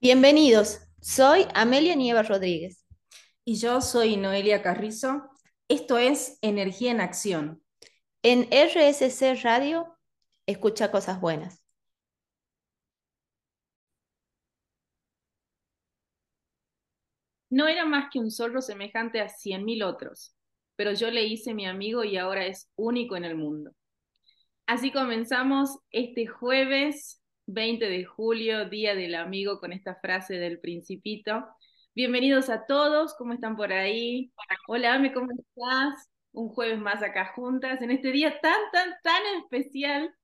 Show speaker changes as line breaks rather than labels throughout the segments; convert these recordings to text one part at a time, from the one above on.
Bienvenidos, soy Amelia Nieva Rodríguez.
Y yo soy Noelia Carrizo. Esto es Energía en Acción.
En RSC Radio, escucha cosas buenas.
No era más que un zorro semejante a cien mil otros, pero yo le hice mi amigo y ahora es único en el mundo. Así comenzamos este jueves 20 de julio, Día del Amigo, con esta frase del principito. Bienvenidos a todos, ¿cómo están por ahí? Hola, Ame, ¿cómo estás? Un jueves más acá juntas, en este día tan, tan, tan especial.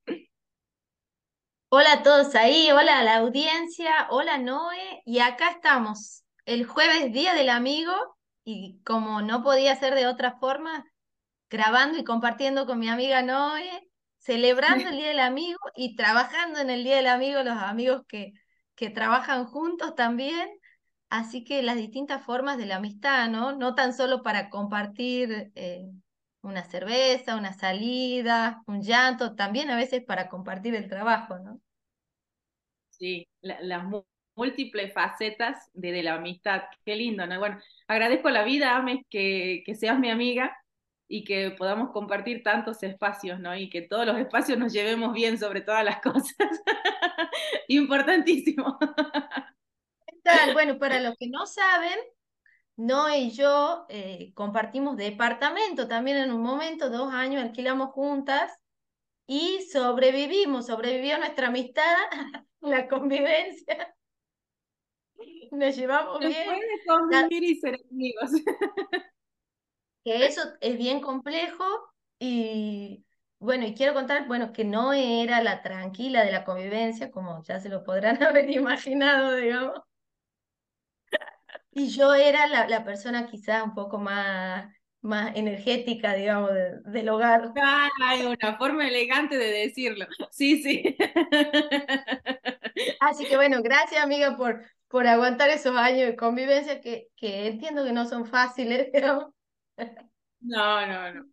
Hola a todos ahí, hola a la audiencia, hola Noé, y acá estamos el jueves Día del Amigo y como no podía ser de otra forma, grabando y compartiendo con mi amiga Noé, celebrando el Día del Amigo y trabajando en el Día del Amigo, los amigos que, que trabajan juntos también. Así que las distintas formas de la amistad, ¿no? No tan solo para compartir eh, una cerveza, una salida, un llanto, también a veces para compartir el trabajo, ¿no?
Sí, las múltiples facetas de, la amistad. Qué lindo, ¿no? Bueno, agradezco la vida, Ames, que, que seas mi amiga y que podamos compartir tantos espacios, ¿no? Y que todos los espacios nos llevemos bien sobre todas las cosas. Importantísimo.
Bueno, para los que no saben, Noé y yo eh, compartimos departamento también en un momento, dos años alquilamos juntas y sobrevivimos, sobrevivió nuestra amistad, la convivencia nos llevamos bien.
Puede convivir y ser amigos.
Que eso es bien complejo y bueno, y quiero contar, bueno, que no era la tranquila de la convivencia, como ya se lo podrán haber imaginado, digamos. Y yo era la, la persona quizás un poco más, más energética, digamos, del hogar.
Hay una forma elegante de decirlo. Sí, sí.
Así que bueno, gracias amiga por, por aguantar esos años de convivencia que, que entiendo que no son fáciles, pero...
No, no, no.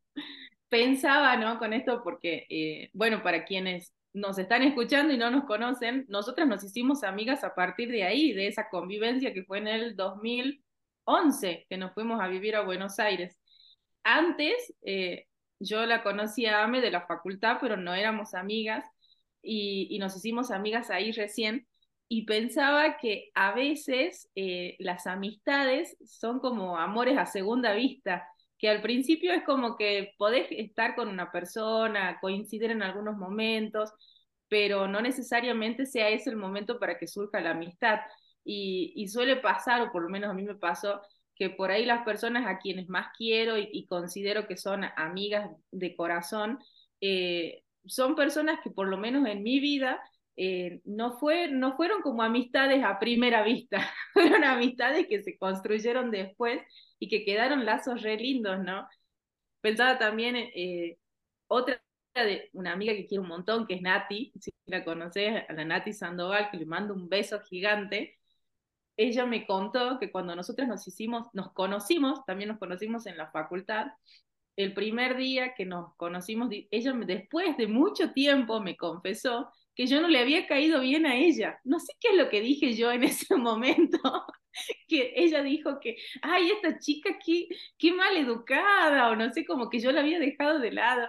Pensaba, ¿no? Con esto porque, eh, bueno, para quienes nos están escuchando y no nos conocen, nosotras nos hicimos amigas a partir de ahí, de esa convivencia que fue en el 2011, que nos fuimos a vivir a Buenos Aires. Antes, eh, yo la conocía a Ame de la facultad, pero no éramos amigas y, y nos hicimos amigas ahí recién y pensaba que a veces eh, las amistades son como amores a segunda vista, que al principio es como que podés estar con una persona, coincidir en algunos momentos, pero no necesariamente sea ese el momento para que surja la amistad. Y, suele pasar, o por lo menos a mí me pasó, que por ahí las personas a quienes más quiero y, considero que son amigas de corazón, eh, son personas que por lo menos en mi vida eh, no, fue, no fueron como amistades a primera vista, fueron amistades que se construyeron después y que quedaron lazos re lindos, ¿no? Pensaba también eh, otra de una amiga que quiero un montón, que es Nati, si la conoces, a la Nati Sandoval, que le mando un beso gigante. Ella me contó que cuando nosotros nos hicimos, nos conocimos, también nos conocimos en la facultad, el primer día que nos conocimos, ella después de mucho tiempo me confesó que yo no le había caído bien a ella. No sé qué es lo que dije yo en ese momento, que ella dijo que, ay, esta chica, qué, qué mal educada, o no sé, como que yo la había dejado de lado.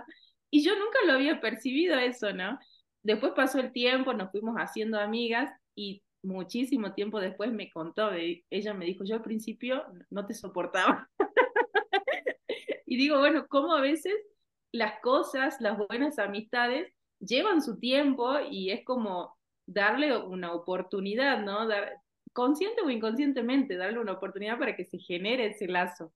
Y yo nunca lo había percibido eso, ¿no? Después pasó el tiempo, nos fuimos haciendo amigas y muchísimo tiempo después me contó, ella me dijo, yo al principio no te soportaba. y digo, bueno, ¿cómo a veces las cosas, las buenas amistades, llevan su tiempo y es como darle una oportunidad, ¿no? Dar, consciente o inconscientemente, darle una oportunidad para que se genere ese lazo.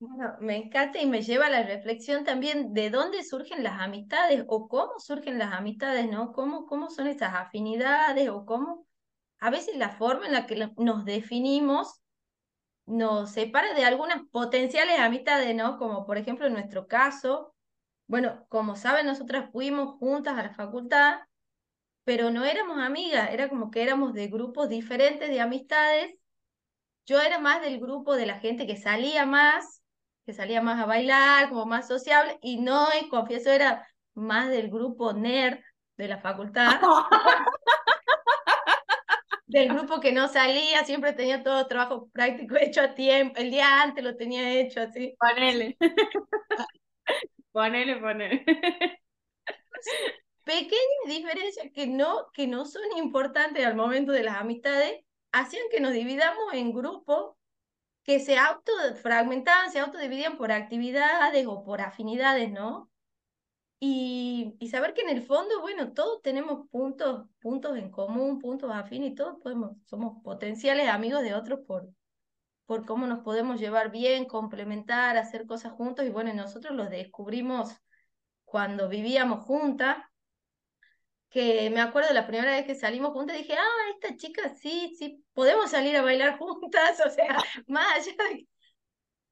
Bueno, me encanta y me lleva a la reflexión también de dónde surgen las amistades o cómo surgen las amistades, ¿no? ¿Cómo, cómo son esas afinidades o cómo a veces la forma en la que nos definimos nos separa de algunas potenciales amistades, ¿no? Como por ejemplo en nuestro caso, bueno, como saben, nosotras fuimos juntas a la facultad, pero no éramos amigas, era como que éramos de grupos diferentes de amistades. Yo era más del grupo de la gente que salía más, que salía más a bailar, como más sociable, y no, y confieso, era más del grupo nerd de la facultad. del grupo que no salía, siempre tenía todo trabajo práctico hecho a tiempo, el día antes lo tenía hecho así.
Ponele. ponele, ponele.
Pequeñas diferencias que no, que no son importantes al momento de las amistades, hacían que nos dividamos en grupos que se autofragmentaban, se autodividían por actividades o por afinidades, ¿no? Y, y, saber que en el fondo, bueno, todos tenemos puntos, puntos en común, puntos afines y todos podemos, somos potenciales amigos de otros por, por cómo nos podemos llevar bien, complementar, hacer cosas juntos. Y bueno, nosotros los descubrimos cuando vivíamos juntas, que me acuerdo la primera vez que salimos juntas, dije, ah, esta chica sí, sí, podemos salir a bailar juntas, o sea, más allá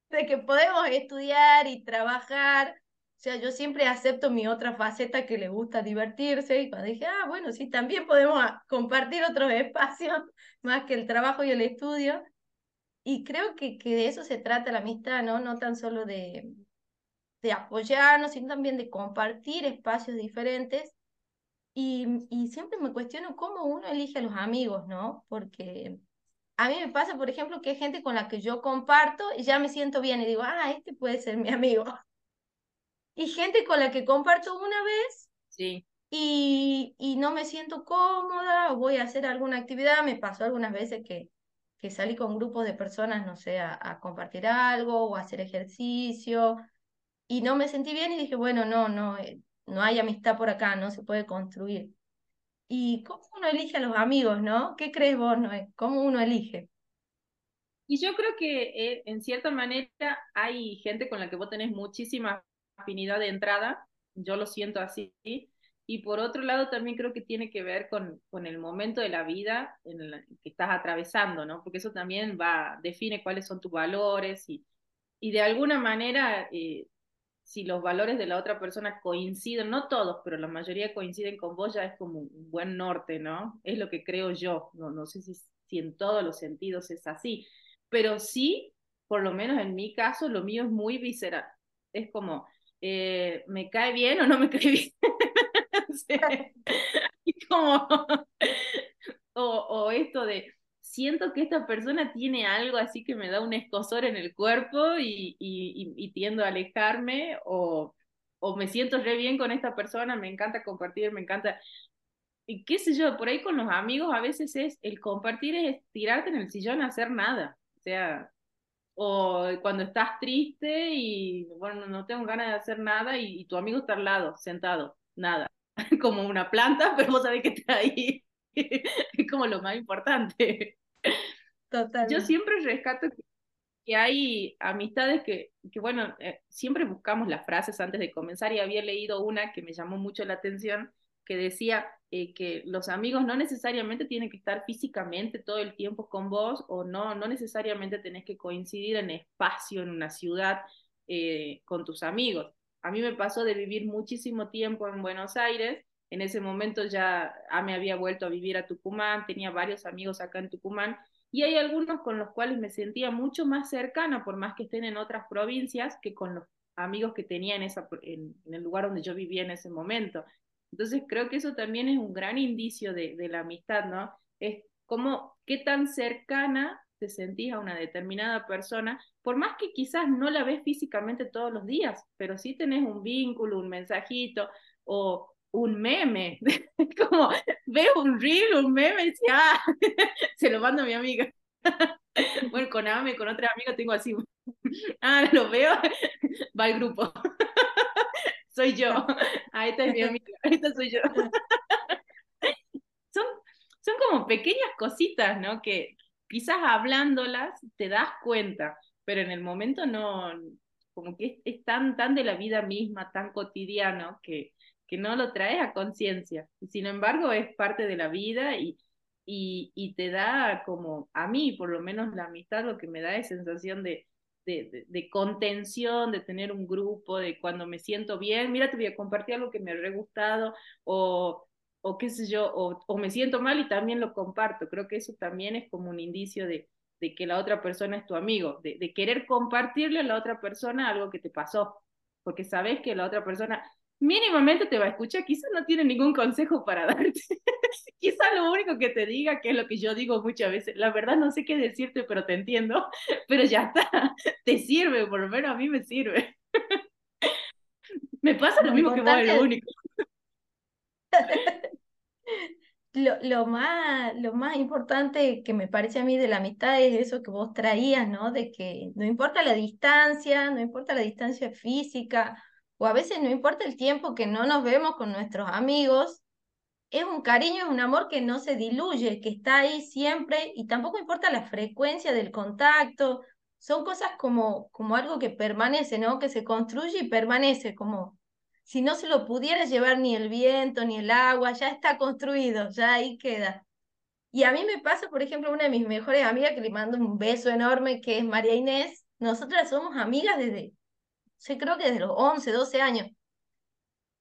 de que podemos estudiar y trabajar o sea, yo siempre acepto mi otra faceta que le gusta divertirse y cuando dije, ah, bueno, sí, también podemos compartir otros espacios más que el trabajo y el estudio. Y creo que, que de eso se trata la amistad, ¿no? No tan solo de, de apoyarnos, sino también de compartir espacios diferentes. Y, y siempre me cuestiono cómo uno elige a los amigos, ¿no? Porque a mí me pasa, por ejemplo, que hay gente con la que yo comparto y ya me siento bien y digo, ah, este puede ser mi amigo y gente con la que comparto una vez
sí.
y, y no me siento cómoda o voy a hacer alguna actividad. Me pasó algunas veces que, que salí con grupos de personas, no sé, a, compartir algo o a hacer ejercicio y no me sentí bien y dije, bueno, no, no, eh, no hay amistad por acá, no se puede construir. ¿Y cómo uno elige a los amigos, no? ¿Qué crees vos, Noé? ¿Cómo uno elige?
Y yo creo que eh, en cierta manera hay gente con la que vos tenés muchísima afinidad de entrada, yo lo siento así. Y por otro lado, también creo que tiene que ver con, con el momento de la vida en el que estás atravesando, ¿no? Porque eso también va, define cuáles son tus valores y, y de alguna manera, eh, si los valores de la otra persona coinciden, no todos, pero la mayoría coinciden con vos, ya es como un buen norte, ¿no? Es lo que creo yo. No, no sé si, si en todos los sentidos es así, pero sí, por lo menos en mi caso, lo mío es muy visceral. Es como, eh, ¿me cae bien o no me cae bien? como, o, o, esto de, siento que esta persona tiene algo así que me da un escosor en el cuerpo y, y, y, tiendo a alejarme, o, o me siento re bien con esta persona, me encanta compartir, me encanta y qué sé yo, por ahí con los amigos a veces es el compartir es tirarte en el sillón a hacer nada. O sea, o cuando estás triste y bueno, no tengo ganas de hacer nada y, tu amigo está al lado, sentado, nada, como una planta, pero vos sabés que está ahí. es como lo más importante.
Total.
Yo siempre rescato que, hay amistades que, que bueno, eh, siempre buscamos las frases antes de comenzar y había leído una que me llamó mucho la atención que decía eh, que los amigos no necesariamente tienen que estar físicamente todo el tiempo con vos o no, no necesariamente tenés que coincidir en espacio, en una ciudad eh, con tus amigos. A mí me pasó de vivir muchísimo tiempo en Buenos Aires, en ese momento ya ah, me había vuelto a vivir a Tucumán, tenía varios amigos acá en Tucumán y hay algunos con los cuales me sentía mucho más cercana, por más que estén en otras provincias, que con los amigos que tenía en, esa, en el lugar donde yo vivía en ese momento. Entonces creo que eso también es un gran indicio de, de la amistad, ¿no? Es como qué tan cercana te sentís a una determinada persona, por más que quizás no la ves físicamente todos los días, pero sí tenés un vínculo, un mensajito o un meme, como veo un reel, un meme y decía, ah, se lo mando a mi amiga. bueno, con Ame, con otra amiga tengo así, ah, lo veo, va al grupo soy yo. Ahí está mi amiga, esta soy yo. son, son como pequeñas cositas, ¿no? Que quizás hablándolas te das cuenta, pero en el momento no, como que es, tan, tan de la vida misma, tan cotidiano, que, que no lo traes a conciencia. Y sin embargo es parte de la vida y, y, y te da como, a mí por lo menos la amistad lo que me da es sensación de, de, contención, de tener un grupo, de cuando me siento bien, mira, te voy a compartir algo que me ha gustado, o, o qué sé yo, o, me siento mal y también lo comparto. Creo que eso también es como un indicio de, de que la otra persona es tu amigo, de, de, querer compartirle a la otra persona algo que te pasó, porque sabes que la otra persona mínimamente te va a escuchar, quizás no tiene ningún consejo para darte, quizá lo único que te diga, que es lo que yo digo muchas veces, la verdad no sé qué decirte, pero te entiendo, pero ya está, te sirve, por lo menos a mí me sirve. me pasa lo, mismo que vos, es lo único.
Lo, lo, más, lo más importante que me parece a mí de la amistad es eso que vos traías, ¿no? De que no importa la distancia, no importa la distancia física, o a veces no importa el tiempo que no nos vemos con nuestros amigos, es un cariño, es un amor que no se diluye, que está ahí siempre y tampoco importa la frecuencia del contacto, son cosas como, como algo que permanece, ¿no? Que se construye y permanece, como si no se lo pudiera llevar ni el viento ni el agua, ya está construido, ya ahí queda. Y a mí me pasa, por ejemplo, una de mis mejores amigas que le mando un beso enorme, que es María Inés. Nosotras somos amigas desde, sé, creo que desde los 11, 12 años.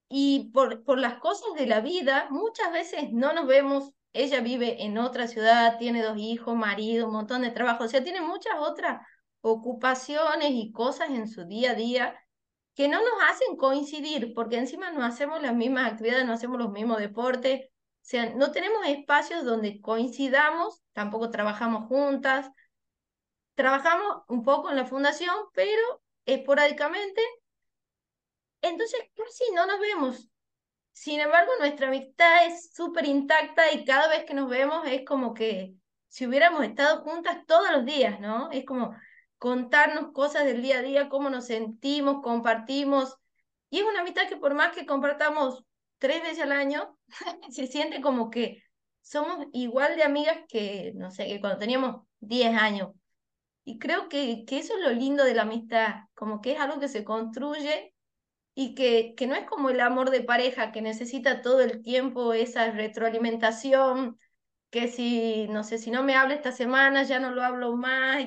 Y por, por las cosas de la vida, muchas veces no nos vemos. Ella vive en otra ciudad, tiene dos hijos, marido, un montón de trabajo, o sea, tiene muchas otras ocupaciones y cosas en su día a día que no nos hacen coincidir, porque encima no hacemos las mismas actividades, no hacemos los mismos deportes, o sea, no tenemos espacios donde coincidamos, tampoco trabajamos juntas, trabajamos un poco en la fundación, pero esporádicamente, entonces casi no nos vemos. Sin embargo, nuestra amistad es súper intacta y cada vez que nos vemos es como que si hubiéramos estado juntas todos los días, ¿no? Es como, contarnos cosas del día a día, cómo nos sentimos, compartimos. Y es una amistad que por más que compartamos tres veces al año, se siente como que somos igual de amigas que, no sé, que cuando teníamos 10 años. Y creo que, que eso es lo lindo de la amistad, como que es algo que se construye y que, que no es como el amor de pareja que necesita todo el tiempo esa retroalimentación, que si, no sé, si no me habla esta semana, ya no lo hablo más,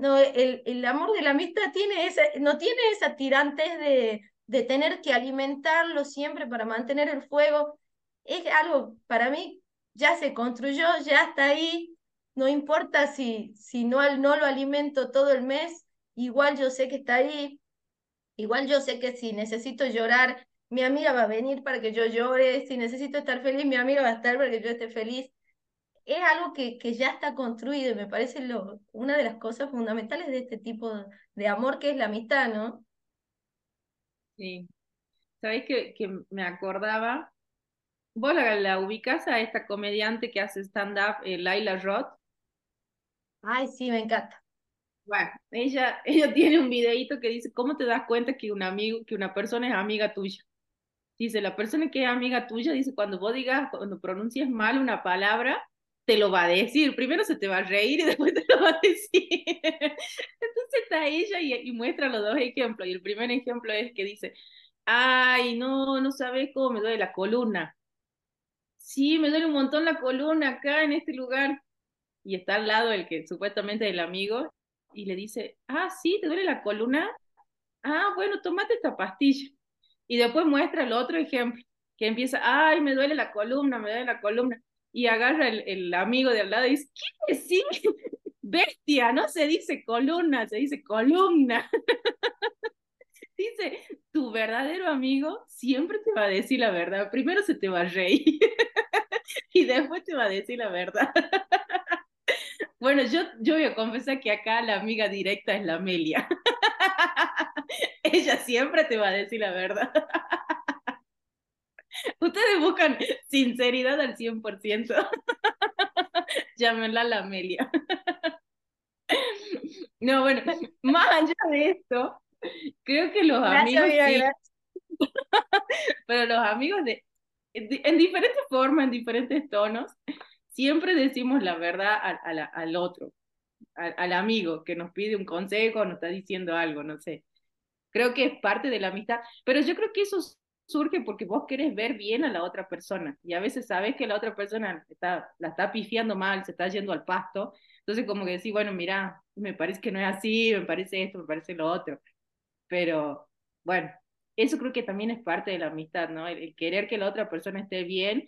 no, el, el amor de la amistad tiene esa, no tiene esa tirantes de, de tener que alimentarlo siempre para mantener el fuego. Es algo, para mí, ya se construyó, ya está ahí. No importa si, si no, no lo alimento todo el mes, igual yo sé que está ahí. Igual yo sé que si necesito llorar, mi amiga va a venir para que yo llore. Si necesito estar feliz, mi amiga va a estar para que yo esté feliz es algo que, que ya está construido y me parece lo, una de las cosas fundamentales de este tipo de, amor que es la amistad, ¿no?
Sí. ¿Sabéis que, que me acordaba? ¿Vos la, la ubicás a esta comediante que hace stand-up, eh, Laila Roth?
Ay, sí, me encanta.
Bueno, ella, ella tiene un videito que dice, ¿cómo te das cuenta que un amigo, que una persona es amiga tuya? Dice, la persona que es amiga tuya, dice, cuando vos digas, cuando pronuncies mal una palabra, te lo va a decir. Primero se te va a reír y después te lo va a decir. Entonces está ella y, muestra los dos ejemplos. Y el primer ejemplo es que dice, ay, no, no sabes cómo me duele la columna. Sí, me duele un montón la columna acá en este lugar. Y está al lado el que supuestamente es el amigo y le dice, ah, sí, te duele la columna. Ah, bueno, tomate esta pastilla. Y después muestra el otro ejemplo, que empieza, ay, me duele la columna, me duele la columna y agarra el, el amigo de al lado y dice, ¿qué decís? Bestia, no se dice columna, se dice columna. dice, tu verdadero amigo siempre te va a decir la verdad. Primero se te va a reír y después te va a decir la verdad. bueno, yo, yo voy a confesar que acá la amiga directa es la Amelia. Ella siempre te va a decir la verdad. Ustedes buscan sinceridad al 100%. Llámenla a la Amelia. No, bueno, más allá de esto, creo que los amigos. Pero los amigos de, en diferentes formas, en diferentes tonos, siempre decimos la verdad al, al, otro, al, al, amigo que nos pide un consejo, nos está diciendo algo, no sé. Creo que es parte de la amistad, pero yo creo que eso surge porque vos querés ver bien a la otra persona y a veces sabes que la otra persona está, la está pifiando mal, se está yendo al pasto, entonces como que decís, bueno, mira, me parece que no es así, me parece esto, me parece lo otro, pero bueno, eso creo que también es parte de la amistad, ¿no? El, querer que la otra persona esté bien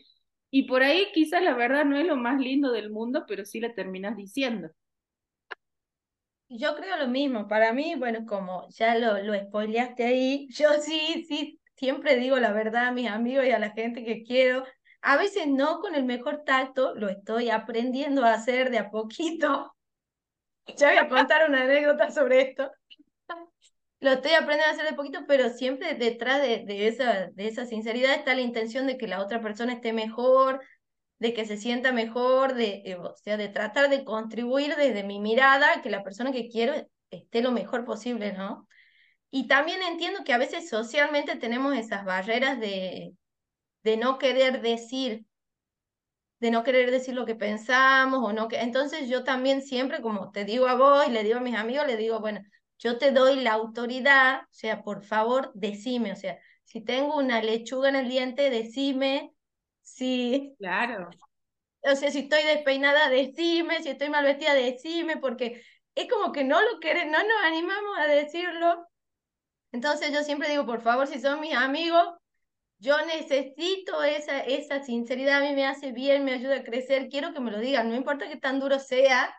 y por ahí quizás la verdad no es lo más lindo del mundo, pero sí la terminas diciendo.
Yo creo lo mismo, para mí, bueno, como ya lo, lo spoileaste ahí, yo sí, sí siempre digo la verdad a mis amigos y a la gente que quiero. A veces no con el mejor tacto, lo estoy aprendiendo a hacer de a poquito. Ya voy a contar una anécdota sobre esto. Lo estoy aprendiendo a hacer de poquito, pero siempre detrás de, esa, de esa sinceridad está la intención de que la otra persona esté mejor, de que se sienta mejor, de, eh, o sea, de tratar de contribuir desde mi mirada que la persona que quiero esté lo mejor posible, ¿no? Y también entiendo que a veces socialmente tenemos esas barreras de, de no querer decir, de no querer decir lo que pensamos o no que... Entonces yo también siempre, como te digo a vos y le digo a mis amigos, le digo, bueno, yo te doy la autoridad, o sea, por favor, decime, o sea, si tengo una lechuga en el diente, decime, Sí.
Claro.
O sea, si estoy despeinada, decime, si estoy mal vestida, decime, porque es como que no lo queremos, no nos animamos a decirlo. Entonces yo siempre digo, por favor, si son mis amigos, yo necesito esa, esa sinceridad, a mí me hace bien, me ayuda a crecer, quiero que me lo digan, no importa que tan duro sea,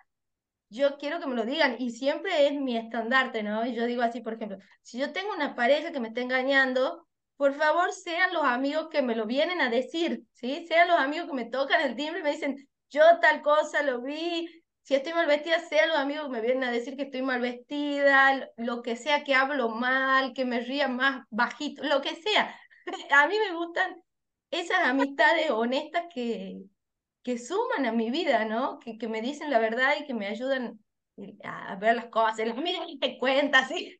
yo quiero que me lo digan y siempre es mi estandarte, ¿no? Y yo digo así, por ejemplo, si yo tengo una pareja que me está engañando, por favor sean los amigos que me lo vienen a decir, ¿sí? Sean los amigos que me tocan el timbre me dicen, yo tal cosa lo vi, si estoy mal vestida, sean los amigos me vienen a decir que estoy mal vestida, lo que sea que hablo mal, que me ría más bajito, lo que sea. A mí me gustan esas amistades honestas que, que suman a mi vida, ¿no? Que, que me dicen la verdad y que me ayudan a ver las cosas. Amigas te cuentas, ¿sí?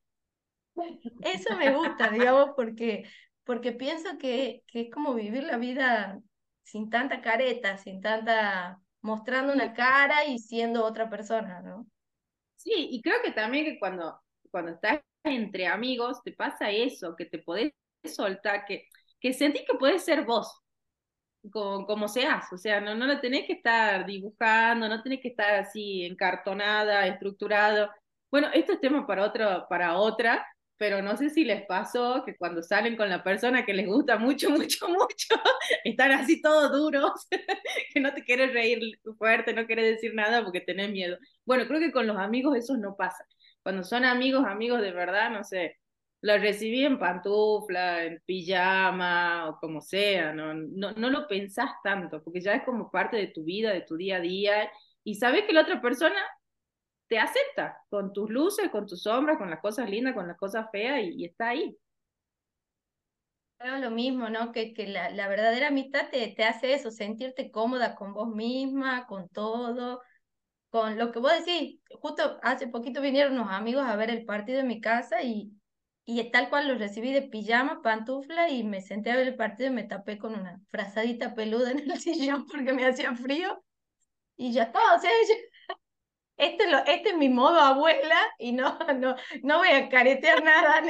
Eso me gusta, digamos, porque, porque pienso que, que es como vivir la vida sin tanta careta, sin tanta mostrando una cara y siendo otra persona, ¿no?
Sí, y creo que también que cuando, cuando estás entre amigos te pasa eso, que te podés soltar, que, que sentís que puedes ser vos, como, como seas, o sea, no, no lo tenés que estar dibujando, no tenés que estar así encartonada, estructurado. Bueno, esto es tema para, otro, para otra, pero no sé si les pasó que cuando salen con la persona que les gusta mucho, mucho, mucho, están así todos duros, que no te quieres reír fuerte, no quieres decir nada porque tenés miedo. Bueno, creo que con los amigos eso no pasa. Cuando son amigos, amigos de verdad, no sé, los recibí en pantufla, en pijama o como sea, no, no, no lo pensás tanto, porque ya es como parte de tu vida, de tu día a día, y sabes que la otra persona te acepta con tus luces, con tus sombras, con las cosas lindas, con las cosas feas y, está ahí.
Creo lo mismo, ¿no? Que, que la, la verdadera amistad te, te hace eso, sentirte cómoda con vos misma, con todo, con lo que vos decís. Justo hace poquito vinieron unos amigos a ver el partido en mi casa y, y tal cual los recibí de pijama, pantufla y me senté a ver el partido y me tapé con una frazadita peluda en el sillón porque me hacía frío y ya está, o sea, este, lo, este es mi modo abuela y no, no, no voy a caretear nada.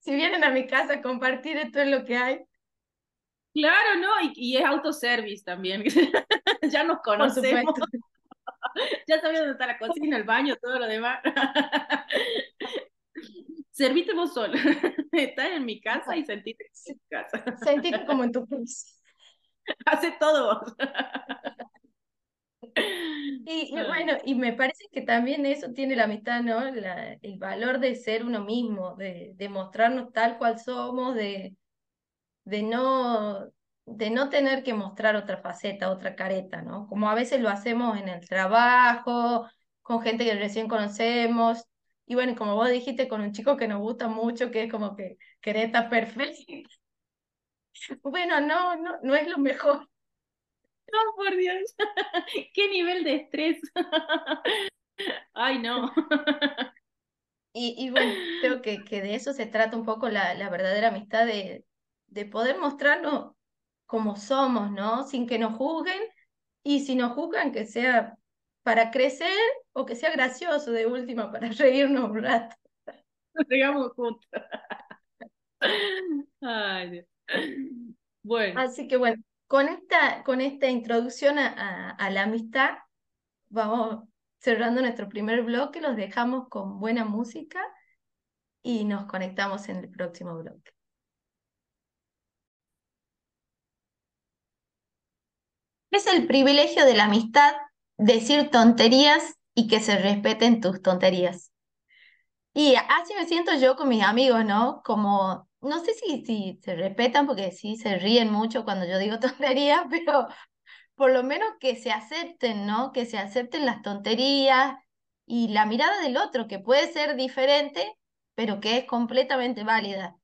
Si vienen a mi casa a compartir, esto es lo que hay.
Claro, ¿no? Y, y es autoservice también. ya nos conocemos. ya sabemos dónde está la cocina, el baño, todo lo demás. Servite vos solo. Estás en mi casa y sentite en tu casa.
Sentite como en tu casa.
Hace todo vos.
Y, bueno, y me parece que también eso tiene la mitad, ¿no? el valor de ser uno mismo, de, de mostrarnos tal cual somos, de, de, no, de no tener que mostrar otra faceta, otra careta, ¿no? Como a veces lo hacemos en el trabajo, con gente que recién conocemos. Y bueno, como vos dijiste, con un chico que nos gusta mucho, que es como que careta perfecta. Bueno, no, no, no es lo mejor.
No, por Dios. Qué nivel de estrés. Ay, no.
Y, y bueno, creo que, que de eso se trata un poco la, la verdadera amistad, de, de poder mostrarnos como somos, ¿no? Sin que nos juzguen y si nos juzgan que sea para crecer o que sea gracioso de última para reírnos un rato.
Nos juntos. Ay, Dios. Bueno.
Así que bueno, con esta, con esta introducción a, a, la amistad, vamos cerrando nuestro primer bloque, los dejamos con buena música y nos conectamos en el próximo bloque. Es el privilegio de la amistad decir tonterías y que se respeten tus tonterías. Y así me siento yo con mis amigos, ¿no? Como no sé si, si se respetan, porque sí se ríen mucho cuando yo digo tonterías, pero por lo menos que se acepten, ¿no? Que se acepten las tonterías y la mirada del otro, que puede ser diferente, pero que es completamente válida.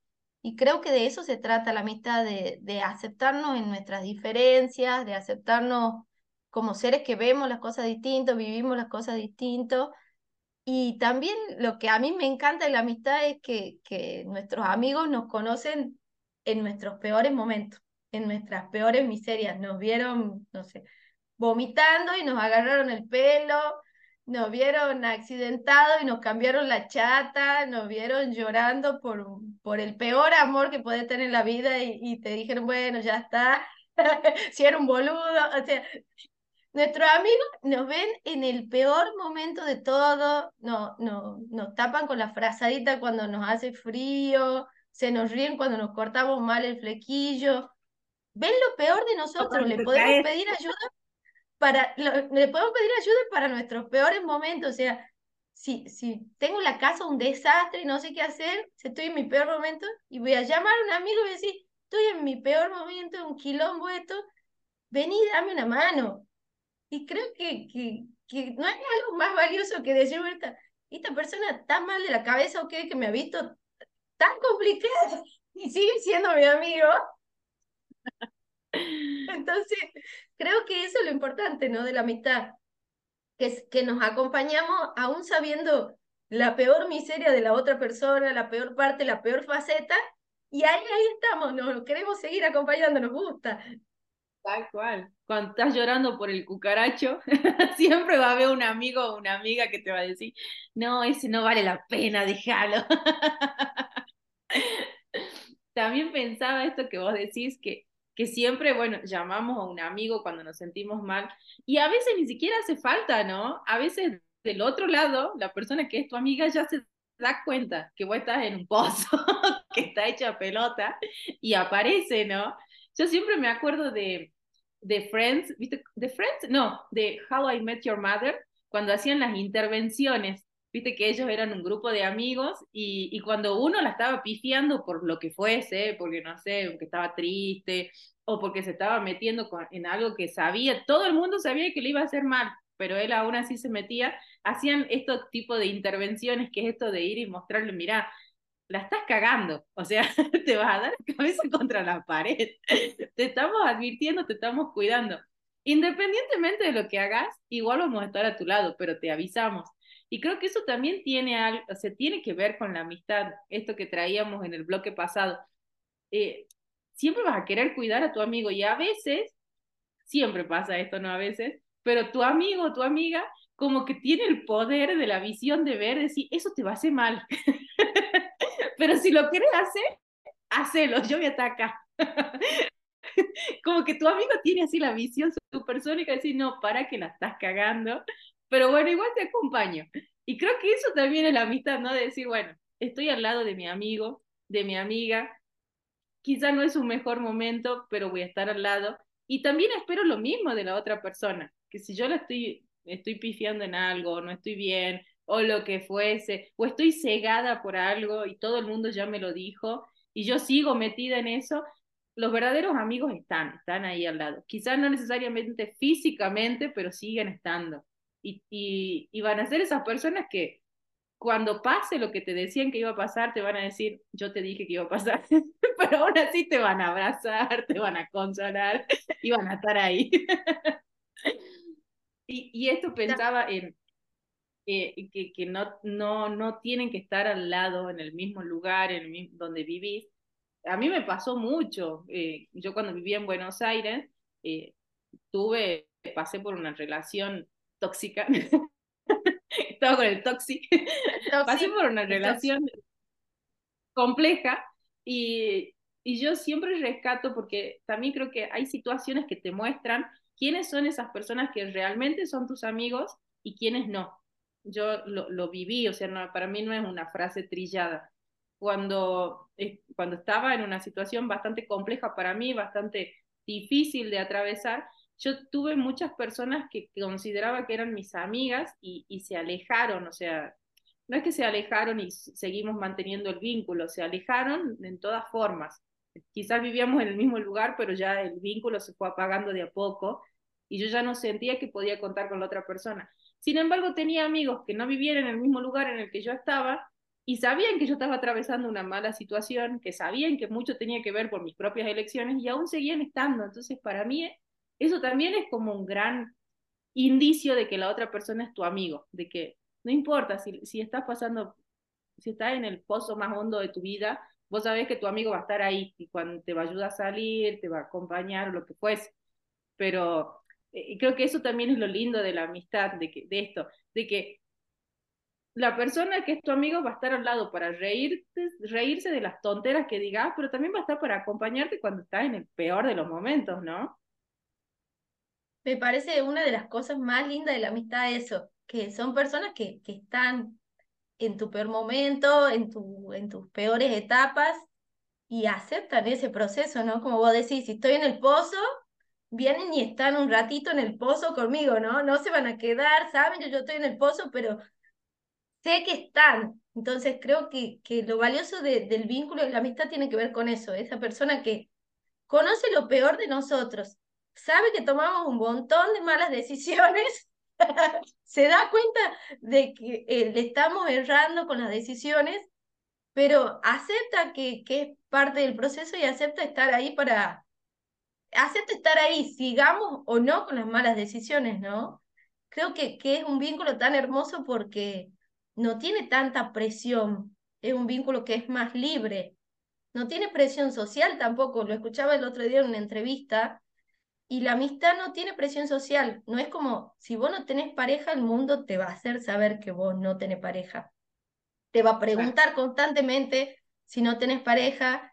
Y creo que de eso se trata la amistad, de, de aceptarnos en nuestras diferencias, de aceptarnos como seres que vemos las cosas distintos, vivimos las cosas distintos. Y también lo que a mí me encanta de la amistad es que, nuestros amigos nos conocen en nuestros peores momentos, en nuestras peores miserias. Nos vieron, no sé, vomitando y nos agarraron el pelo, nos vieron accidentados y nos cambiaron la chata, nos vieron llorando por, por el peor amor que puede tener en la vida y, te dijeron, bueno, ya está, si un boludo, Nuestros amigos nos ven en el peor momento de todo, no, no, nos tapan con la frazadita cuando nos hace frío, se nos ríen cuando nos cortamos mal el flequillo. Ven lo peor de nosotros, le podemos pedir ayuda para, le podemos pedir ayuda para nuestros peores momentos, o sea, si, si tengo la casa un desastre y no sé qué hacer, si estoy en mi peor momento, y voy a llamar a un amigo y voy a decir, estoy en mi peor momento, un quilombo esto, vení, dame una mano. Y creo que, que, que no hay algo más valioso que decir, esta, esta persona tan mal de la cabeza o que me ha visto tan complicada y sigue siendo mi amigo. Entonces, creo que eso es lo importante, ¿no? De la amistad, que, es, que nos acompañamos aún sabiendo la peor miseria de la otra persona, la peor parte, la peor faceta, y ahí, ahí estamos, nos queremos seguir acompañando, nos gusta.
Tal cual. Cuando estás llorando por el cucaracho, siempre va a haber un amigo o una amiga que te va a decir, no, ese no vale la pena, déjalo. También pensaba esto que vos decís, que, que siempre, bueno, llamamos a un amigo cuando nos sentimos mal, y a veces ni siquiera hace falta, ¿no? A veces del otro lado, la persona que es tu amiga ya se da cuenta que vos estás en un pozo, que está hecha pelota, y aparece, ¿no? Yo siempre me acuerdo de, de Friends, ¿viste? ¿De Friends? No, de How I Met Your Mother, cuando hacían las intervenciones. Viste que ellos eran un grupo de amigos y, y cuando uno la estaba pifiando por lo que fuese, porque no sé, porque estaba triste o porque se estaba metiendo en algo que sabía, todo el mundo sabía que le iba a hacer mal, pero él aún así se metía, hacían este tipo de intervenciones, que es esto de ir y mostrarle, mira, la estás cagando, o sea, te vas a dar la cabeza contra la pared. Te estamos advirtiendo, te estamos cuidando. Independientemente de lo que hagas, igual vamos a estar a tu lado, pero te avisamos. Y creo que eso también tiene algo, o sea, tiene que ver con la amistad, esto que traíamos en el bloque pasado. Eh, siempre vas a querer cuidar a tu amigo y a veces, siempre pasa esto, no a veces, pero tu amigo o tu amiga como que tiene el poder de la visión de ver, decir, eso te va a hacer mal. Pero si lo quieres hacer, hacelo, yo voy a estar acá. Como que tu amigo tiene así la visión supersónica, decir, no, para que la estás cagando, pero bueno, igual te acompaño. Y creo que eso también es la amistad, ¿no? De decir, bueno, estoy al lado de mi amigo, de mi amiga, quizá no es un mejor momento, pero voy a estar al lado. Y también espero lo mismo de la otra persona, que si yo la estoy, estoy pifiando en algo, no estoy bien, o lo que fuese, o estoy cegada por algo y todo el mundo ya me lo dijo y yo sigo metida en eso, los verdaderos amigos están, están ahí al lado. Quizás no necesariamente físicamente, pero siguen estando. Y, y, van a ser esas personas que cuando pase lo que te decían que iba a pasar, te van a decir, yo te dije que iba a pasar, pero aún así te van a abrazar, te van a consolar y van a estar ahí. y, y esto pensaba en, que, que, no, no, no tienen que estar al lado, en el mismo lugar, en el donde vivís. A mí me pasó mucho. Eh, yo cuando vivía en Buenos Aires, eh, tuve, pasé por una relación tóxica. Estaba con el tóxico. Pasé por una relación compleja y, y yo siempre rescato porque también creo que hay situaciones que te muestran quiénes son esas personas que realmente son tus amigos y quiénes no yo lo, lo viví, o sea, no, para mí no es una frase trillada. Cuando, eh, cuando estaba en una situación bastante compleja para mí, bastante difícil de atravesar, yo tuve muchas personas que consideraba que eran mis amigas y, se alejaron, o sea, no es que se alejaron y seguimos manteniendo el vínculo, se alejaron en todas formas. Quizás vivíamos en el mismo lugar, pero ya el vínculo se fue apagando de a poco y yo ya no sentía que podía contar con la otra persona. Sin embargo, tenía amigos que no vivían en el mismo lugar en el que yo estaba y sabían que yo estaba atravesando una mala situación, que sabían que mucho tenía que ver por mis propias elecciones y aún seguían estando. Entonces, para mí, eso también es como un gran indicio de que la otra persona es tu amigo, de que no importa si, si estás pasando, si estás en el pozo más hondo de tu vida, vos sabés que tu amigo va a estar ahí y cuando te va a ayudar a salir, te va a acompañar o lo que fuese. Pero eh, creo que eso también es lo lindo de la amistad, de, que, de esto, de que la persona que es tu amigo va a estar al lado para reírte, reírse de las tonteras que digas, pero también va a estar para acompañarte cuando estás en el peor de los momentos, ¿no?
Me parece una de las cosas más lindas de la amistad eso, que son personas que, que están en tu peor momento, en, tu, en tus peores etapas y aceptan ese proceso, ¿no? Como vos decís, si estoy en el pozo, vienen y están un ratito en el pozo conmigo, ¿no? No se van a quedar, saben que yo estoy en el pozo, pero sé que están. Entonces creo que, que lo valioso del vínculo y la amistad tiene que ver con eso, esa persona que conoce lo peor de nosotros, sabe que tomamos un montón de malas decisiones, se da cuenta de que eh, le estamos errando con las decisiones, pero acepta que, que es parte del proceso y acepta estar ahí para, acepta estar ahí, sigamos o no con las malas decisiones, ¿no? Creo que, que es un vínculo tan hermoso porque no tiene tanta presión, es un vínculo que es más libre, no tiene presión social tampoco, lo escuchaba el otro día en una entrevista, y la amistad no tiene presión social, no es como si vos no tenés pareja, el mundo te va a hacer saber que vos no tenés pareja, te va a preguntar constantemente si no tenés pareja,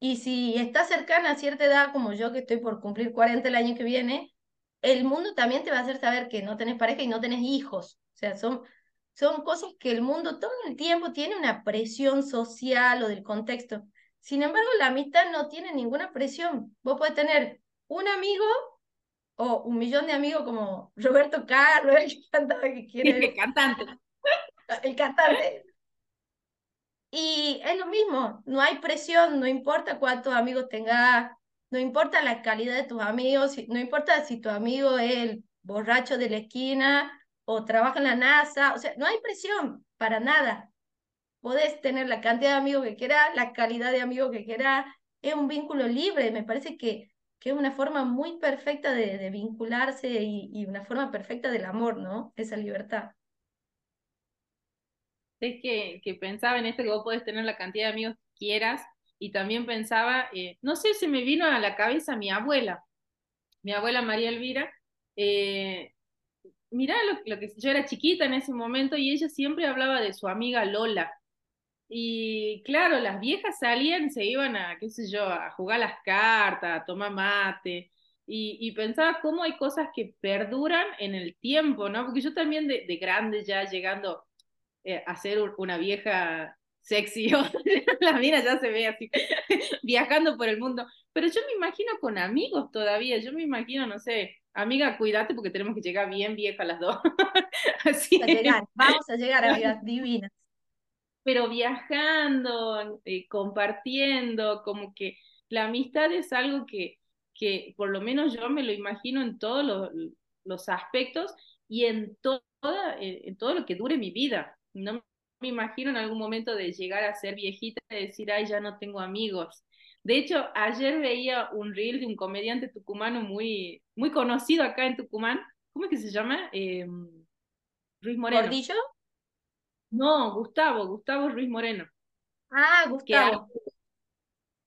y si estás cercana a cierta edad, como yo que estoy por cumplir 40 el año que viene, el mundo también te va a hacer saber que no tenés pareja y no tenés hijos. O sea, son son cosas que el mundo todo el tiempo tiene una presión social o del contexto. Sin embargo, la amistad no tiene ninguna presión. Vos podés tener un amigo o un millón de amigos como Roberto Carlos, el cantante que quiere.
El cantante.
El cantante. Y es lo mismo, no hay presión, no importa cuántos amigos tengas, no importa la calidad de tus amigos, no importa si tu amigo es el borracho de la esquina o trabaja en la NASA, o sea, no hay presión para nada. Podés tener la cantidad de amigos que quieras, la calidad de amigos que quieras, es un vínculo libre, me parece que, que es una forma muy perfecta de, de vincularse y, y, una forma perfecta del amor, ¿no? Esa libertad.
Es que, que pensaba en esto que vos podés tener la cantidad de amigos que quieras y también pensaba, eh, no sé, se me vino a la cabeza mi abuela, mi abuela María Elvira, eh, mirá lo, que yo era chiquita en ese momento y ella siempre hablaba de su amiga Lola. Y claro, las viejas salían, se iban a, qué sé yo, a jugar las cartas, a tomar mate. Y, pensaba cómo hay cosas que perduran en el tiempo, ¿no? Porque yo también de, grande ya llegando eh, a ser una vieja sexy, la mina ya se ve así, viajando por el mundo. Pero yo me imagino con amigos todavía, yo me imagino, no sé, Amiga, cuídate porque tenemos que llegar bien vieja las dos.
Así. A llegar, vamos a llegar, amigas divinas.
Pero viajando, eh, compartiendo, como que la amistad es algo que, que por lo menos yo me lo imagino en todos los, los aspectos y en, toda, en todo lo que dure mi vida. No me imagino en algún momento de llegar a ser viejita y decir, ay, ya no tengo amigos. De hecho, ayer veía un reel de un comediante tucumano muy, muy conocido acá en Tucumán. ¿Cómo es que se llama? Eh, Ruiz Moreno.
¿Gordillo?
No, Gustavo, Gustavo Ruiz Moreno.
Ah, Gustavo.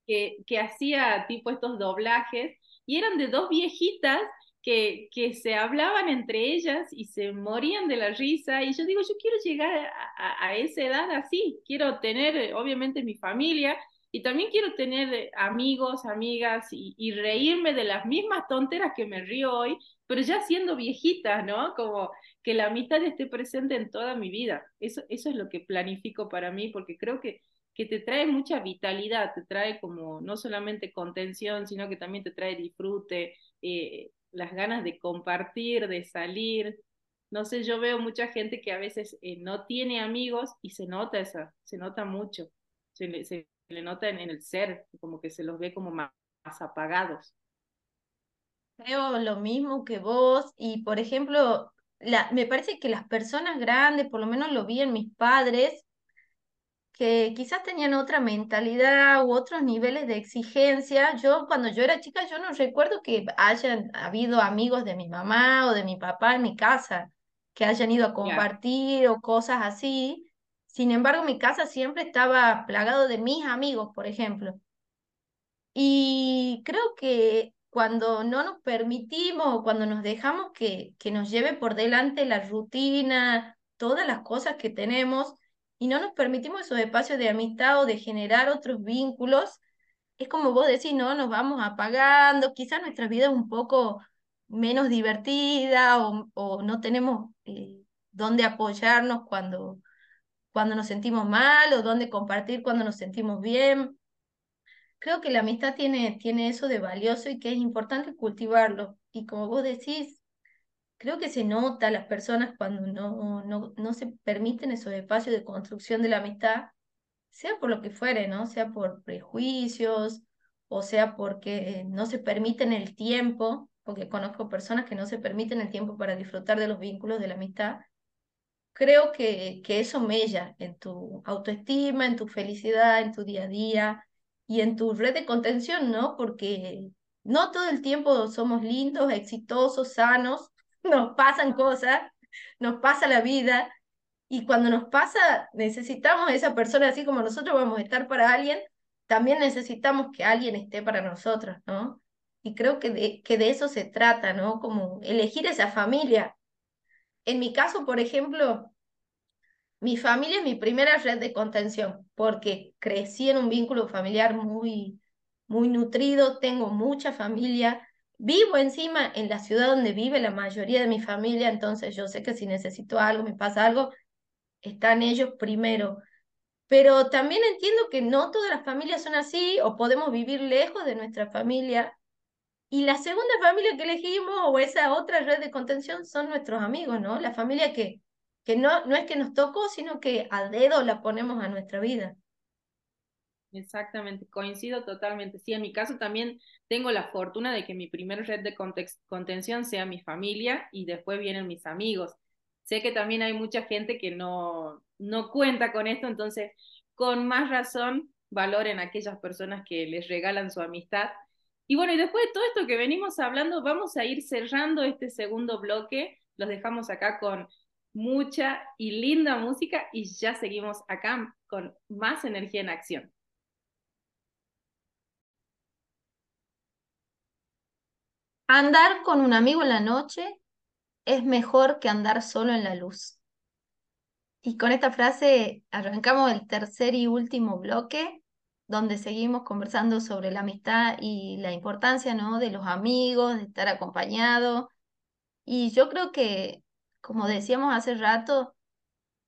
Que, que, hacía tipo estos doblajes y eran de dos viejitas que, que, se hablaban entre ellas y se morían de la risa. Y yo digo, yo quiero llegar a, a, esa edad así, quiero tener obviamente mi familia y también quiero tener eh, amigos, amigas y, reírme de las mismas tonteras que me río hoy, pero ya siendo viejita, ¿no? Como que la amistad esté presente en toda mi vida. Eso, eso es lo que planifico para mí, porque creo que, que te trae mucha vitalidad, te trae como no solamente contención, sino que también te trae disfrute, eh, las ganas de compartir, de salir. No sé, yo veo mucha gente que a veces eh, no tiene amigos y se nota esa, se nota mucho, se le, se le nota en, el ser, como que se los ve como más, más apagados.
Creo lo mismo que vos y, por ejemplo, la, me parece que las personas grandes, por lo menos lo vi en mis padres, que quizás tenían otra mentalidad u otros niveles de exigencia. Yo cuando yo era chica, yo no recuerdo que hayan habido amigos de mi mamá o de mi papá en mi casa, que hayan ido a compartir yeah. o cosas así. Sin embargo, mi casa siempre estaba plagado de mis amigos, por ejemplo. Y creo que cuando no nos permitimos, cuando nos dejamos que, que nos lleve por delante la rutina, todas las cosas que tenemos, y no nos permitimos esos espacios de amistad o de generar otros vínculos, es como vos decís, ¿no? Nos vamos apagando, quizás nuestra vida es un poco menos divertida o, no tenemos eh, dónde apoyarnos cuando, cuando nos sentimos mal o dónde compartir cuando nos sentimos bien creo que la amistad tiene, tiene eso de valioso y que es importante cultivarlo. Y como vos decís, creo que se nota a las personas cuando no, no, no se permiten esos espacios de construcción de la amistad, sea por lo que fuere, ¿no? Sea por prejuicios o sea porque no se permiten el tiempo, porque conozco personas que no se permiten el tiempo para disfrutar de los vínculos de la amistad. Creo que, que eso mella en tu autoestima, en tu felicidad, en tu día a día, y en tu red de contención, ¿no? Porque no todo el tiempo somos lindos, exitosos, sanos, nos pasan cosas, nos pasa la vida y cuando nos pasa necesitamos a esa persona, así como nosotros vamos a estar para alguien, también necesitamos que alguien esté para nosotros, ¿no? Y creo que de, que de eso se trata, ¿no? Como elegir esa familia. En mi caso, por ejemplo, mi familia es mi primera red de contención porque crecí en un vínculo familiar muy, muy nutrido, tengo mucha familia, vivo encima en la ciudad donde vive la mayoría de mi familia, entonces yo sé que si necesito algo, me pasa algo, están ellos primero. Pero también entiendo que no todas las familias son así o podemos vivir lejos de nuestra familia. Y la segunda familia que elegimos o esa otra red de contención son nuestros amigos, ¿no? La familia que, que no, no es que nos tocó, sino que a dedo la ponemos a nuestra vida.
Exactamente, coincido totalmente. Sí, en mi caso también tengo la fortuna de que mi primer red de contención sea mi familia y después vienen mis amigos. Sé que también hay mucha gente que no, no cuenta con esto, entonces con más razón valoren a aquellas personas que les regalan su amistad. Y bueno, y después de todo esto que venimos hablando, vamos a ir cerrando este segundo bloque. Los dejamos acá con mucha y linda música y ya seguimos acá con más energía en acción.
Andar con un amigo en la noche es mejor que andar solo en la luz. Y con esta frase arrancamos el tercer y último bloque, donde seguimos conversando sobre la amistad y la importancia ¿no? de los amigos, de estar acompañado. Y yo creo que como decíamos hace rato,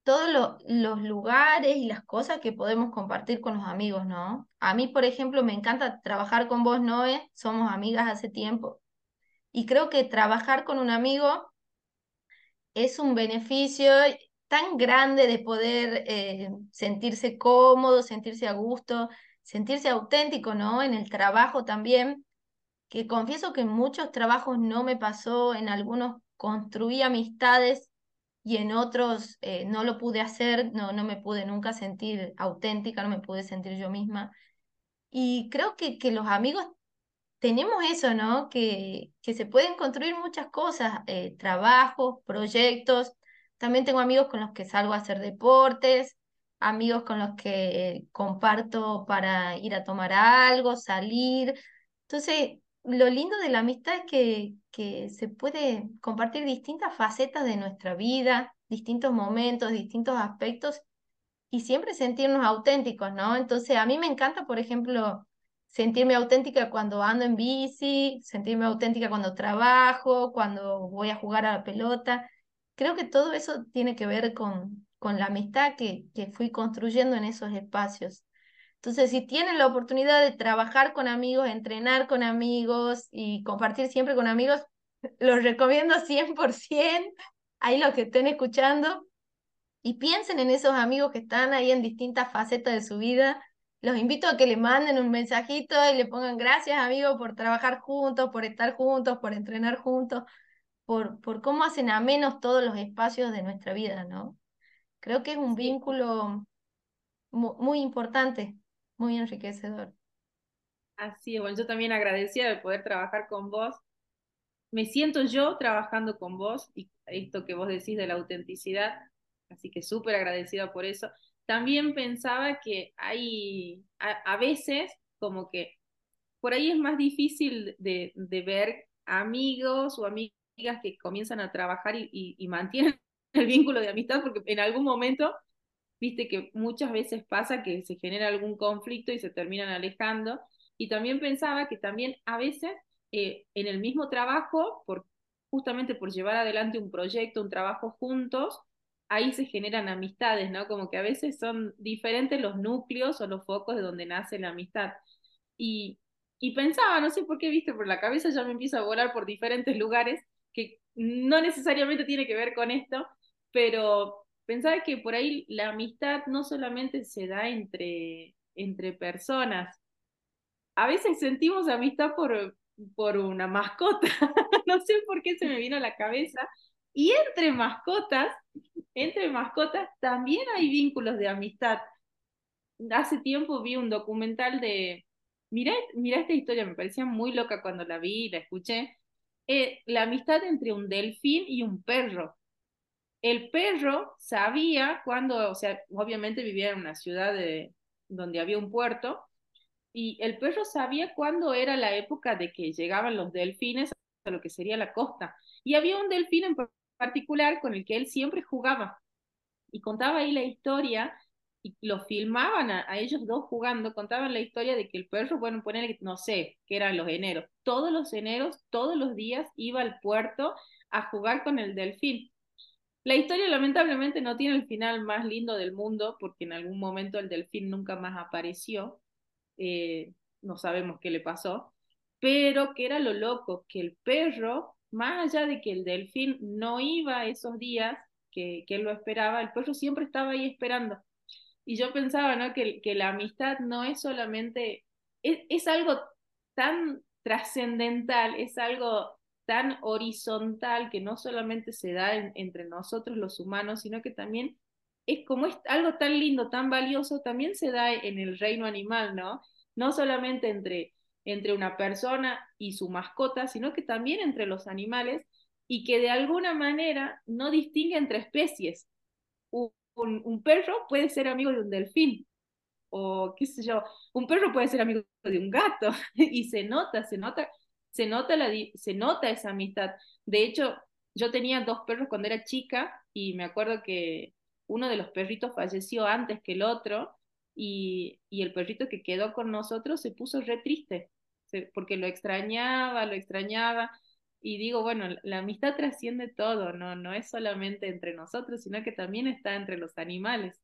todos los lugares y las cosas que podemos compartir con los amigos, ¿no? A mí, por ejemplo, me encanta trabajar con vos, Noé, somos amigas hace tiempo. Y creo que trabajar con un amigo es un beneficio tan grande de poder eh, sentirse cómodo, sentirse a gusto, sentirse auténtico, ¿no? En el trabajo también, que confieso que en muchos trabajos no me pasó, en algunos construí amistades y en otros eh, no lo pude hacer, no, no me pude nunca sentir auténtica, no me pude sentir yo misma. Y creo que, que los amigos tenemos eso, ¿no? Que, que se pueden construir muchas cosas, eh, trabajos, proyectos. También tengo amigos con los que salgo a hacer deportes, amigos con los que comparto para ir a tomar algo, salir. Entonces, lo lindo de la amistad es que, que se puede compartir distintas facetas de nuestra vida, distintos momentos, distintos aspectos y siempre sentirnos auténticos, ¿no? Entonces, a mí me encanta, por ejemplo, sentirme auténtica cuando ando en bici, sentirme auténtica cuando trabajo, cuando voy a jugar a la pelota. Creo que todo eso tiene que ver con, con la amistad que, que fui construyendo en esos espacios. Entonces, si tienen la oportunidad de trabajar con amigos, entrenar con amigos y compartir siempre con amigos, los recomiendo 100%. ahí los que estén escuchando, y piensen en esos amigos que están ahí en distintas facetas de su vida. Los invito a que le manden un mensajito y le pongan gracias, amigo, por trabajar juntos, por estar juntos, por entrenar juntos, por, por cómo hacen a menos todos los espacios de nuestra vida, ¿no? Creo que es un vínculo muy, importante, muy enriquecedor.
Así es, bueno, yo también agradecida de poder trabajar con vos. Me siento yo trabajando con vos y esto que vos decís de la autenticidad, así que súper agradecida por eso. También pensaba que hay, a, veces, como que por ahí es más difícil de, de, ver amigos o amigas que comienzan a trabajar y, mantienen el vínculo de amistad, porque en algún momento, viste que muchas veces pasa que se genera algún conflicto y se terminan alejando. Y también pensaba que también a veces eh, en el mismo trabajo, justamente por llevar adelante un proyecto, un trabajo juntos, ahí se generan amistades, ¿no? Como que a veces son diferentes los núcleos o los focos de donde nace la amistad. Y, y pensaba, no sé por qué, viste, por la cabeza ya me empieza a volar por diferentes lugares que no necesariamente tiene que ver con esto, pero pensaba que por ahí la amistad no solamente se da entre, entre personas, a veces sentimos amistad por, por una mascota, no sé por qué se me vino a la cabeza, y entre mascotas, entre mascotas también hay vínculos de amistad. Hace tiempo vi un documental de, mira, mira esta historia, me parecía muy loca cuando la vi y la escuché, eh, la amistad entre un delfín y un perro el perro sabía cuando, o sea, obviamente vivía en una ciudad de, donde había un puerto, y el perro sabía cuándo era la época de que llegaban los delfines a lo que sería la costa. Y había un delfín en particular con el que él siempre jugaba. Y contaba ahí la historia, y lo filmaban a, ellos dos jugando, contaban la historia de que el perro, bueno, ponerle, no sé, que eran los eneros. Todos los eneros, todos los días iba al puerto a jugar con el delfín. La historia lamentablemente no tiene el final más lindo del mundo porque en algún momento el delfín nunca más apareció. Eh, no sabemos qué le pasó, pero que era lo loco, que el perro, más allá de que el delfín no iba esos días que, que él lo esperaba, el perro siempre estaba ahí esperando. Y yo pensaba ¿no? que, que la amistad no es solamente, es, es algo tan trascendental, es algo tan horizontal que no solamente se da entre nosotros los humanos, sino que también es como es algo tan lindo, tan valioso, también se da en el reino animal, ¿no? No solamente entre, entre una persona y su mascota, sino que también entre los animales y que de alguna manera no distingue entre especies. Un, perro puede ser amigo de un delfín, o qué sé yo, un perro puede ser amigo de un gato, y se nota, se nota se nota, la, se nota esa amistad. De hecho, yo tenía dos perros cuando era chica y me acuerdo que uno de los perritos falleció antes que el otro y, y el perrito que quedó con nosotros se puso re triste porque lo extrañaba, lo extrañaba. Y digo, bueno, la amistad trasciende todo, ¿no? No es solamente entre nosotros, sino que también está entre los animales.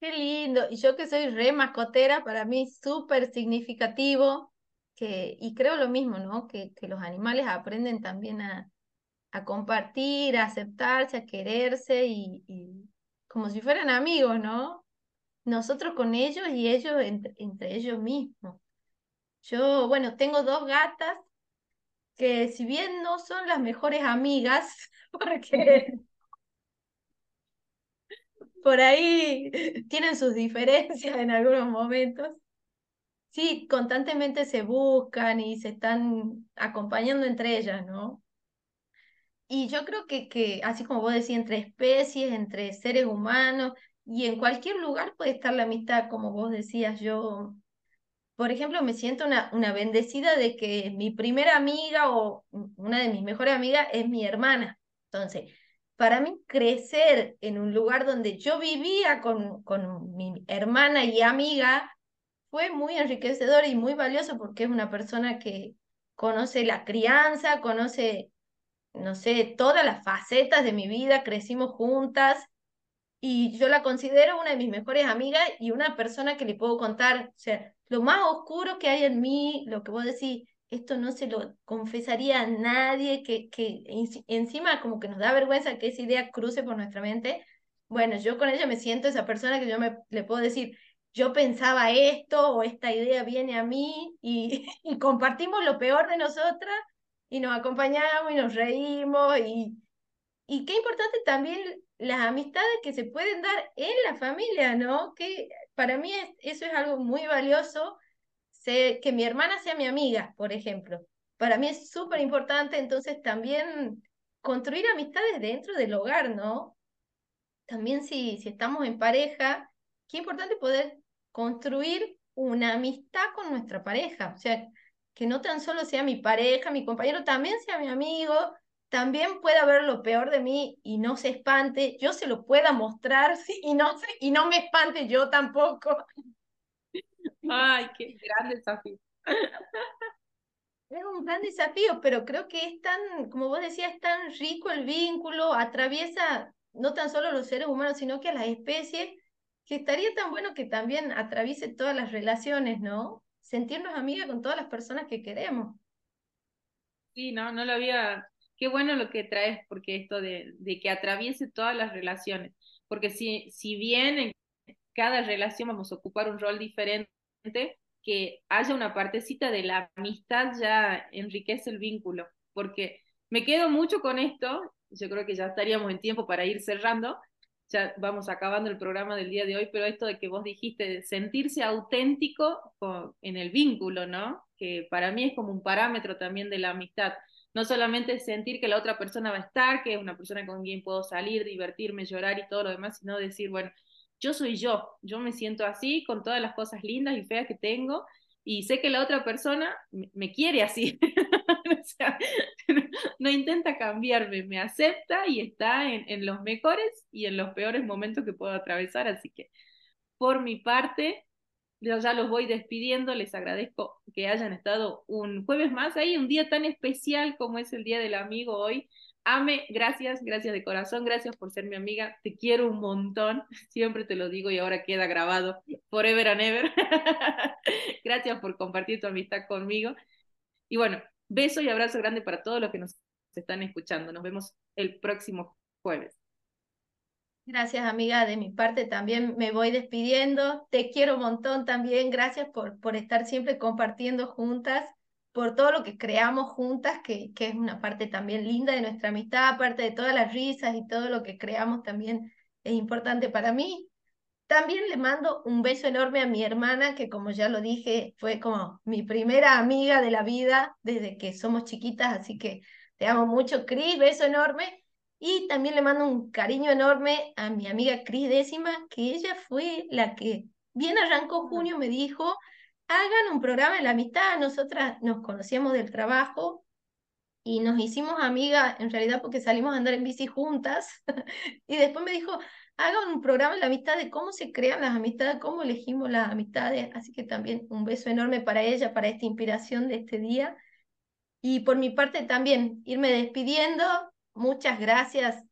Qué lindo. Y yo que soy re mascotera, para mí súper significativo que, y creo lo mismo, ¿no? Que, que los animales aprenden también a, a, compartir, a aceptarse, a quererse y, y, como si fueran amigos, ¿no? Nosotros con ellos y ellos entre, entre ellos mismos. Yo, bueno, tengo dos gatas que si bien no son las mejores amigas, porque por ahí tienen sus diferencias en algunos momentos, Sí, constantemente se buscan y se están acompañando entre ellas, ¿no? Y yo creo que, que, así como vos decís, entre especies, entre seres humanos, y en cualquier lugar puede estar la amistad, como vos decías, yo, por ejemplo, me siento una, una bendecida de que mi primera amiga o una de mis mejores amigas es mi hermana. Entonces, para mí crecer en un lugar donde yo vivía con, con mi hermana y amiga, fue muy enriquecedor y muy valioso porque es una persona que conoce la crianza, conoce, no sé, todas las facetas de mi vida, crecimos juntas y yo la considero una de mis mejores amigas y una persona que le puedo contar, o sea, lo más oscuro que hay en mí, lo que vos decís, esto no se lo confesaría a nadie, que, que encima como que nos da vergüenza que esa idea cruce por nuestra mente. Bueno, yo con ella me siento esa persona que yo me, le puedo decir, yo pensaba esto o esta idea viene a mí y, y compartimos lo peor de nosotras y nos acompañamos y nos reímos y, y qué importante también las amistades que se pueden dar en la familia, ¿no? Que para mí eso es algo muy valioso, sé, que mi hermana sea mi amiga, por ejemplo. Para mí es súper importante, entonces también construir amistades dentro del hogar, ¿no? También si, si estamos en pareja, qué importante poder construir una amistad con nuestra pareja, o sea, que no tan solo sea mi pareja, mi compañero, también sea mi amigo, también pueda ver lo peor de mí y no se espante, yo se lo pueda mostrar y, no se, y no me espante yo tampoco.
Ay, qué gran desafío.
Es un gran desafío, pero creo que es tan, como vos decías, es tan rico el vínculo, atraviesa no tan solo los seres humanos, sino que a las especies, que estaría tan bueno que también atraviese todas las relaciones, ¿no? Sentirnos amigas con todas las personas que queremos.
Sí, no, no lo había qué bueno lo que traes, porque esto de, que atraviese todas las relaciones, porque si, si bien en cada relación vamos a ocupar un rol diferente, que haya una partecita de la amistad ya enriquece el vínculo, porque me quedo mucho con esto, yo creo que ya estaríamos en tiempo para ir cerrando, ya vamos acabando el programa del día de hoy, pero esto de que vos dijiste, de sentirse auténtico en el vínculo, ¿no? Que para mí es como un parámetro también de la amistad no solamente sentir que la otra persona va a estar, que es una persona con quien puedo salir, divertirme, llorar y todo lo demás, sino decir, bueno, yo soy yo, yo me siento así con todas las cosas lindas y feas que tengo y sé que la otra persona me quiere así. o sea, no intenta cambiarme, me acepta y está en, en los mejores y en los peores momentos que puedo atravesar. Así que, por mi parte, ya los voy despidiendo, les agradezco que hayan estado un jueves más ahí, un día tan especial como es el Día del Amigo hoy. Ame, gracias, gracias de corazón, gracias por ser mi amiga, te quiero un montón, siempre te lo digo y ahora queda grabado forever and ever. gracias por compartir tu amistad conmigo. Y bueno, beso y abrazo grande para todos los que nos están escuchando. Nos vemos el próximo jueves.
Gracias, amiga. De mi parte también me voy despidiendo. Te quiero un montón también. Gracias por, por estar siempre compartiendo juntas, por todo lo que creamos juntas, que, que es una parte también linda de nuestra amistad, aparte de todas las risas y todo lo que creamos también es importante para mí. También le mando un beso enorme a mi hermana, que como ya lo dije, fue como mi primera amiga de la vida desde que somos chiquitas, así que te amo mucho, Cris, beso enorme. Y también le mando un cariño enorme a mi amiga Cris Décima, que ella fue la que, bien arrancó junio, me dijo, hagan un programa de la amistad. Nosotras nos conocíamos del trabajo y nos hicimos amigas, en realidad porque salimos a andar en bici juntas. y después me dijo, hagan un programa de la amistad de cómo se crean las amistades, cómo elegimos las amistades. Así que también un beso enorme para ella, para esta inspiración de este día. Y por mi parte también, irme despidiendo, muchas gracias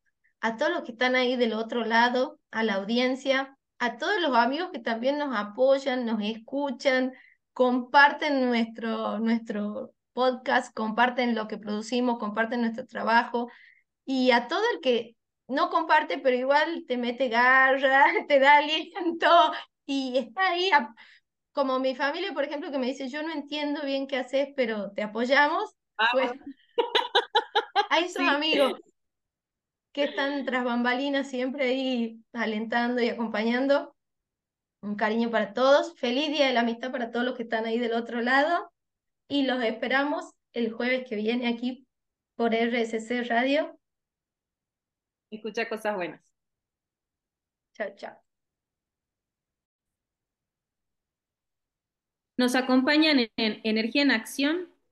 a todos los que están ahí del otro lado, a la audiencia, a todos los amigos que también nos apoyan, nos escuchan, comparten nuestro, nuestro podcast, comparten lo que producimos, comparten nuestro trabajo y a todo el que no comparte, pero igual te mete garra, te da aliento y está ahí, como mi familia, por ejemplo, que me dice, yo no entiendo bien qué haces, pero te apoyamos. Pues, hay esos amigos que están tras bambalinas siempre ahí alentando y acompañando. Un cariño para todos. Feliz Día de la Amistad para todos los que están ahí del otro lado. Y los esperamos el jueves que viene aquí por RSC Radio.
Escucha cosas buenas.
Chao, chao.
Nos acompañan en Energía en Acción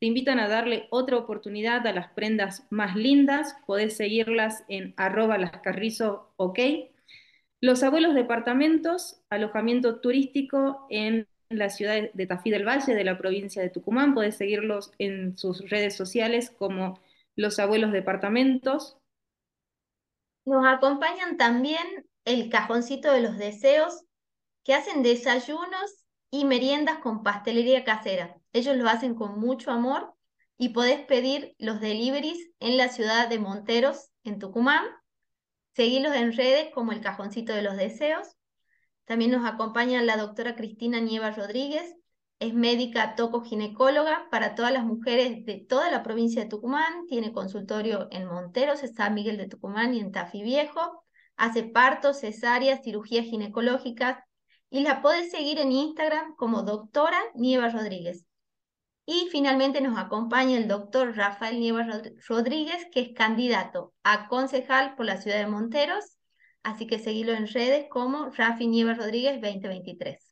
te invitan a darle otra oportunidad a las prendas más lindas. Podés seguirlas en arroba ok. Los abuelos departamentos, alojamiento turístico en la ciudad de Tafí del Valle, de la provincia de Tucumán. Podés seguirlos en sus redes sociales como Los Abuelos Departamentos.
Nos acompañan también el cajoncito de los deseos, que hacen desayunos y meriendas con pastelería casera. Ellos lo hacen con mucho amor y podés pedir los deliveries en la ciudad de Monteros, en Tucumán. Seguilos en redes como el cajoncito de los deseos. También nos acompaña la doctora Cristina Nieva Rodríguez, es médica tocoginecóloga para todas las mujeres de toda la provincia de Tucumán, tiene consultorio en Monteros, San Miguel de Tucumán y en Tafi Viejo, hace partos, cesáreas, cirugías ginecológicas y la puedes seguir en Instagram como doctora Nieva Rodríguez. Y finalmente nos acompaña el doctor Rafael Nieva Rodríguez, que es candidato a concejal por la ciudad de Monteros, así que seguilo en redes como Rafi Nieva Rodríguez 2023.